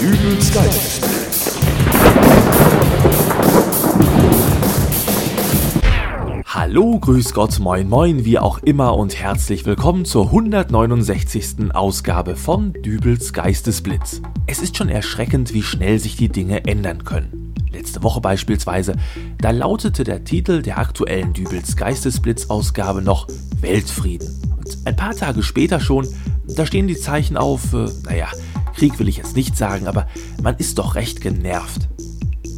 Dübels Geistesblitz. Hallo, grüß Gott, moin moin, wie auch immer und herzlich willkommen zur 169. Ausgabe von Dübels Geistesblitz. Es ist schon erschreckend, wie schnell sich die Dinge ändern können. Letzte Woche beispielsweise, da lautete der Titel der aktuellen Dübels Geistesblitz-Ausgabe noch Weltfrieden. Und ein paar Tage später schon, da stehen die Zeichen auf, äh, naja, Krieg will ich jetzt nicht sagen, aber man ist doch recht genervt.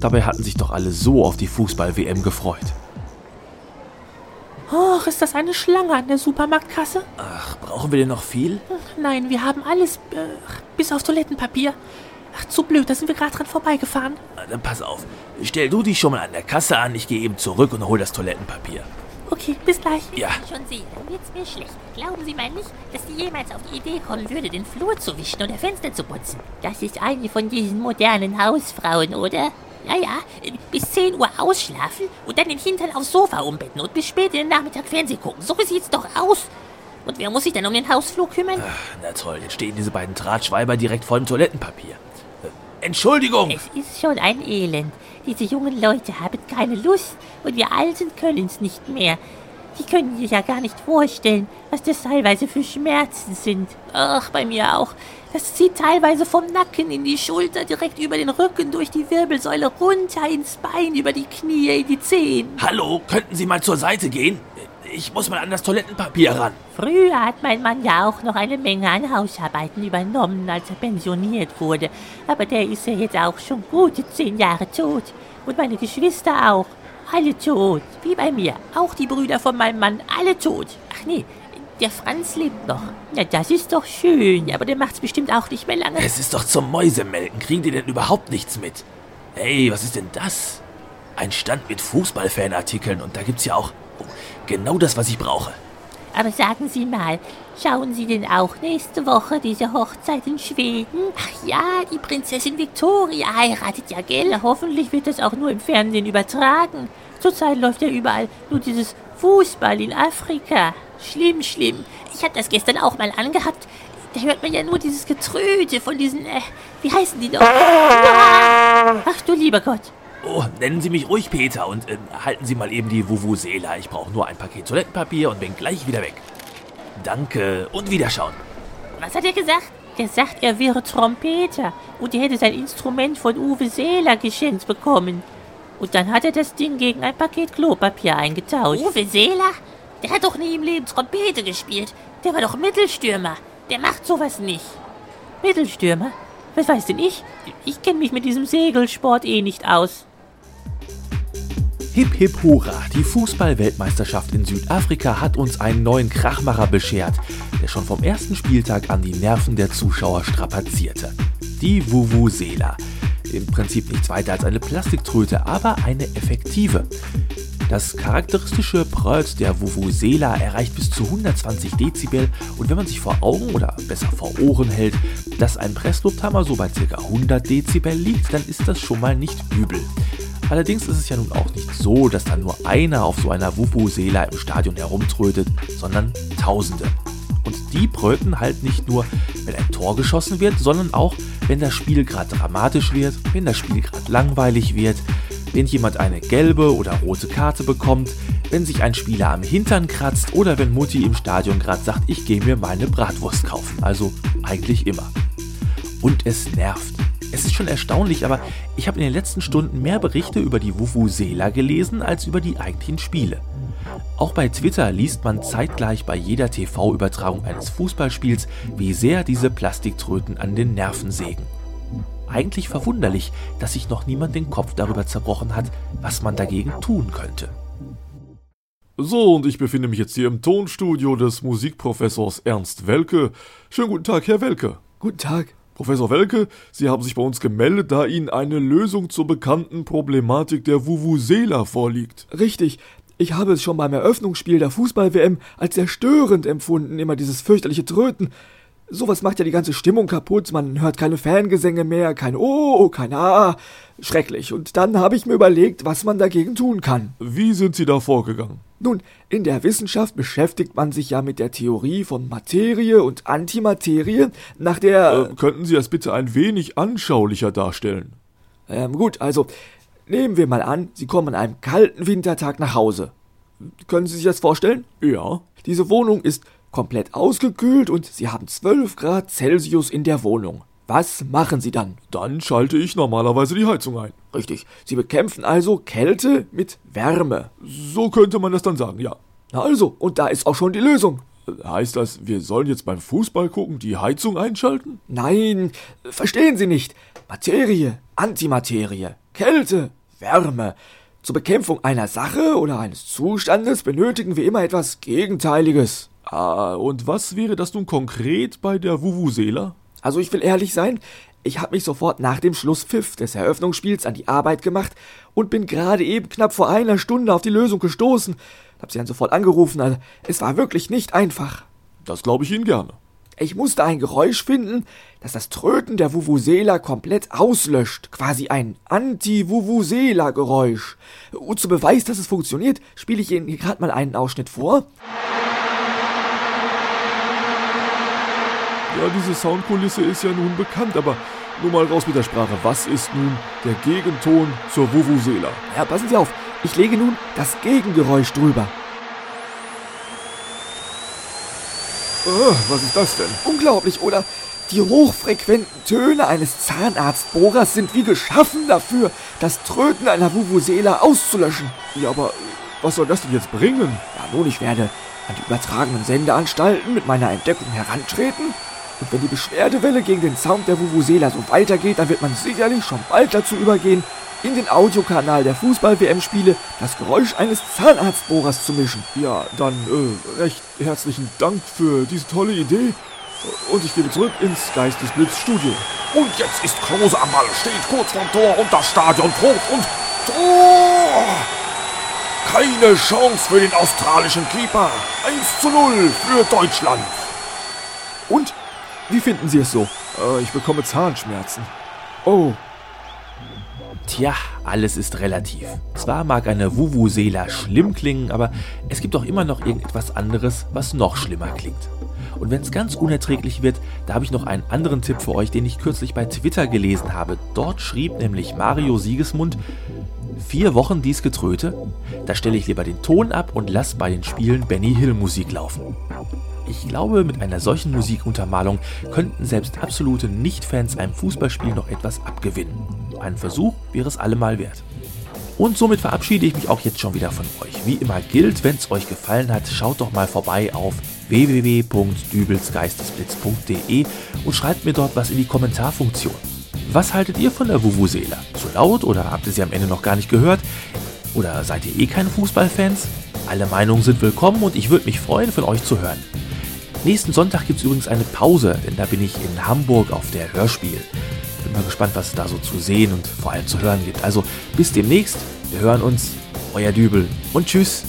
Dabei hatten sich doch alle so auf die Fußball-WM gefreut. Och, ist das eine Schlange an der Supermarktkasse? Ach, brauchen wir denn noch viel? Nein, wir haben alles, äh, bis auf Toilettenpapier. Ach, zu blöd, da sind wir gerade dran vorbeigefahren. Dann pass auf. Stell du dich schon mal an der Kasse an, ich gehe eben zurück und hol das Toilettenpapier. Okay, bis gleich. Ja. Schon sehe, dann wird's mir schlecht. Glauben Sie mal nicht, dass die jemals auf die Idee kommen würde, den Flur zu wischen oder Fenster zu putzen. Das ist eine von diesen modernen Hausfrauen, oder? Ja, ja, bis 10 Uhr ausschlafen und dann den Hintern aufs Sofa umbetten und bis spät in den Nachmittag Fernsehen gucken. So sieht's doch aus. Und wer muss sich denn um den Hausflur kümmern? Na toll, jetzt stehen diese beiden Drahtschweiber direkt vor dem Toilettenpapier. Entschuldigung! Es ist schon ein Elend. Diese jungen Leute haben keine Lust und wir Alten können's nicht mehr. Die können sich ja gar nicht vorstellen, was das teilweise für Schmerzen sind. Ach, bei mir auch. Das zieht teilweise vom Nacken in die Schulter, direkt über den Rücken, durch die Wirbelsäule, runter ins Bein, über die Knie, in die Zehen. Hallo, könnten Sie mal zur Seite gehen? Ich muss mal an das Toilettenpapier ran. Früher hat mein Mann ja auch noch eine Menge an Hausarbeiten übernommen, als er pensioniert wurde. Aber der ist ja jetzt auch schon gute zehn Jahre tot. Und meine Geschwister auch. Alle tot. Wie bei mir. Auch die Brüder von meinem Mann, alle tot. Ach nee, der Franz lebt noch. Na, das ist doch schön. Aber der macht's bestimmt auch nicht mehr lange. Es ist doch zum Mäusemelken. Kriegen die denn überhaupt nichts mit? Hey, was ist denn das? Ein Stand mit Fußballfanartikeln und da gibt's ja auch genau das, was ich brauche. Aber sagen Sie mal, schauen Sie denn auch nächste Woche diese Hochzeit in Schweden? Ach ja, die Prinzessin Victoria heiratet ja, gell? Hoffentlich wird das auch nur im Fernsehen übertragen. Zurzeit läuft ja überall nur dieses Fußball in Afrika. Schlimm, schlimm. Ich habe das gestern auch mal angehabt. Da hört man ja nur dieses Getröte von diesen, äh, wie heißen die noch? Ach du lieber Gott. Oh, nennen Sie mich ruhig Peter und äh, halten Sie mal eben die Vuvuzela. Ich brauche nur ein Paket Toilettenpapier und bin gleich wieder weg. Danke und Wiederschauen. Was hat er gesagt? Der sagt, er wäre Trompeter und er hätte sein Instrument von Uwe Seeler geschenkt bekommen. Und dann hat er das Ding gegen ein Paket Klopapier eingetauscht. Uwe Seeler? Der hat doch nie im Leben Trompete gespielt. Der war doch Mittelstürmer. Der macht sowas nicht. Mittelstürmer? Was weiß denn ich? Ich kenne mich mit diesem Segelsport eh nicht aus. Hip hip hurra, die Fußball-Weltmeisterschaft in Südafrika hat uns einen neuen Krachmacher beschert, der schon vom ersten Spieltag an die Nerven der Zuschauer strapazierte. Die Vuvuzela. Im Prinzip nichts weiter als eine Plastiktröte, aber eine effektive. Das charakteristische Prölt der Vuvuzela erreicht bis zu 120 Dezibel und wenn man sich vor Augen oder besser vor Ohren hält, dass ein Presslufthammer so bei ca. 100 Dezibel liegt, dann ist das schon mal nicht übel. Allerdings ist es ja nun auch nicht so, dass dann nur einer auf so einer Vuvuzela im Stadion herumtrötet, sondern Tausende. Und die brüllen halt nicht nur, wenn ein Tor geschossen wird, sondern auch, wenn das Spiel gerade dramatisch wird, wenn das Spiel gerade langweilig wird, wenn jemand eine gelbe oder rote Karte bekommt, wenn sich ein Spieler am Hintern kratzt oder wenn Mutti im Stadion gerade sagt, ich gehe mir meine Bratwurst kaufen. Also eigentlich immer. Und es nervt. Es ist schon erstaunlich, aber ich habe in den letzten Stunden mehr Berichte über die Vuvuzela gelesen als über die eigentlichen Spiele. Auch bei Twitter liest man zeitgleich bei jeder TV-Übertragung eines Fußballspiels, wie sehr diese Plastiktröten an den Nerven sägen. Eigentlich verwunderlich, dass sich noch niemand den Kopf darüber zerbrochen hat, was man dagegen tun könnte. So, und ich befinde mich jetzt hier im Tonstudio des Musikprofessors Ernst Welke. Schönen guten Tag, Herr Welke. Guten Tag. Professor Welke, Sie haben sich bei uns gemeldet, da Ihnen eine Lösung zur bekannten Problematik der Vuvuzela vorliegt. Richtig. Ich habe es schon beim Eröffnungsspiel der Fußball-WM als sehr störend empfunden, immer dieses fürchterliche Tröten. Sowas macht ja die ganze Stimmung kaputt. Man hört keine Fangesänge mehr, kein Oh, kein Ah. Schrecklich. Und dann habe ich mir überlegt, was man dagegen tun kann. Wie sind Sie da vorgegangen? Nun, in der Wissenschaft beschäftigt man sich ja mit der Theorie von Materie und Antimaterie, nach der. Äh, könnten Sie das bitte ein wenig anschaulicher darstellen? Ähm, gut, also nehmen wir mal an, Sie kommen an einem kalten Wintertag nach Hause. Können Sie sich das vorstellen? Ja. Diese Wohnung ist komplett ausgekühlt und Sie haben 12 Grad Celsius in der Wohnung. Was machen Sie dann? Dann schalte ich normalerweise die Heizung ein. Richtig. Sie bekämpfen also Kälte mit Wärme. So könnte man das dann sagen, ja. Na also, und da ist auch schon die Lösung. Heißt das, wir sollen jetzt beim Fußball gucken die Heizung einschalten? Nein, verstehen Sie nicht. Materie, Antimaterie, Kälte, Wärme. Zur Bekämpfung einer Sache oder eines Zustandes benötigen wir immer etwas Gegenteiliges. Ah, und was wäre das nun konkret bei der Vuvuzela? Also ich will ehrlich sein, ich habe mich sofort nach dem Schlusspfiff des Eröffnungsspiels an die Arbeit gemacht und bin gerade eben knapp vor einer Stunde auf die Lösung gestoßen. Hab sie dann sofort angerufen, also es war wirklich nicht einfach. Das glaube ich Ihnen gerne. Ich musste ein Geräusch finden, das das Tröten der Vuvuzela komplett auslöscht. Quasi ein Anti-Vuvuzela-Geräusch. Und zu Beweis, dass es funktioniert, spiele ich Ihnen hier gerade mal einen Ausschnitt vor. Ja, diese Soundkulisse ist ja nun bekannt, aber nur mal raus mit der Sprache. Was ist nun der Gegenton zur Vuvuzela? Ja, passen Sie auf. Ich lege nun das Gegengeräusch drüber. Oh, was ist das denn? Unglaublich, oder? Die hochfrequenten Töne eines Zahnarztbohrers sind wie geschaffen dafür, das Tröten einer Vuvuzela auszulöschen. Ja, aber was soll das denn jetzt bringen? Ja, nun, ich werde an die übertragenen Sendeanstalten mit meiner Entdeckung herantreten und wenn die Beschwerdewelle gegen den Sound der Vuvuzela so weitergeht, dann wird man sicherlich schon bald dazu übergehen, in den Audiokanal der Fußball-WM-Spiele das Geräusch eines Zahnarztbohrers zu mischen. Ja, dann äh, recht herzlichen Dank für diese tolle Idee. Und ich gebe zurück ins Geistesblitz-Studio. Und jetzt ist Kruse am Ball, steht kurz vorm Tor und das Stadion tobt und Tor! Keine Chance für den australischen Keeper. 1 zu 0 für Deutschland. Und wie finden Sie es so? Äh, ich bekomme Zahnschmerzen. Oh, Tja, alles ist relativ. Zwar mag eine Vuvuzela schlimm klingen, aber es gibt auch immer noch irgendetwas anderes, was noch schlimmer klingt. Und wenn es ganz unerträglich wird, da habe ich noch einen anderen Tipp für euch, den ich kürzlich bei Twitter gelesen habe. Dort schrieb nämlich Mario Siegesmund, vier Wochen dies Getröte, da stelle ich lieber den Ton ab und lass bei den Spielen Benny Hill Musik laufen. Ich glaube, mit einer solchen Musikuntermalung könnten selbst absolute Nicht-Fans einem Fußballspiel noch etwas abgewinnen. Ein Versuch wäre es allemal wert. Und somit verabschiede ich mich auch jetzt schon wieder von euch. Wie immer gilt, wenn es euch gefallen hat, schaut doch mal vorbei auf www.dübelsgeistesblitz.de und schreibt mir dort was in die Kommentarfunktion. Was haltet ihr von der Vuvuzela? Zu laut oder habt ihr sie am Ende noch gar nicht gehört? Oder seid ihr eh keine Fußballfans? Alle Meinungen sind willkommen und ich würde mich freuen, von euch zu hören. Nächsten Sonntag gibt es übrigens eine Pause, denn da bin ich in Hamburg auf der Hörspiel. Bin mal gespannt, was es da so zu sehen und vor allem zu hören gibt. Also bis demnächst, wir hören uns, euer Dübel und tschüss.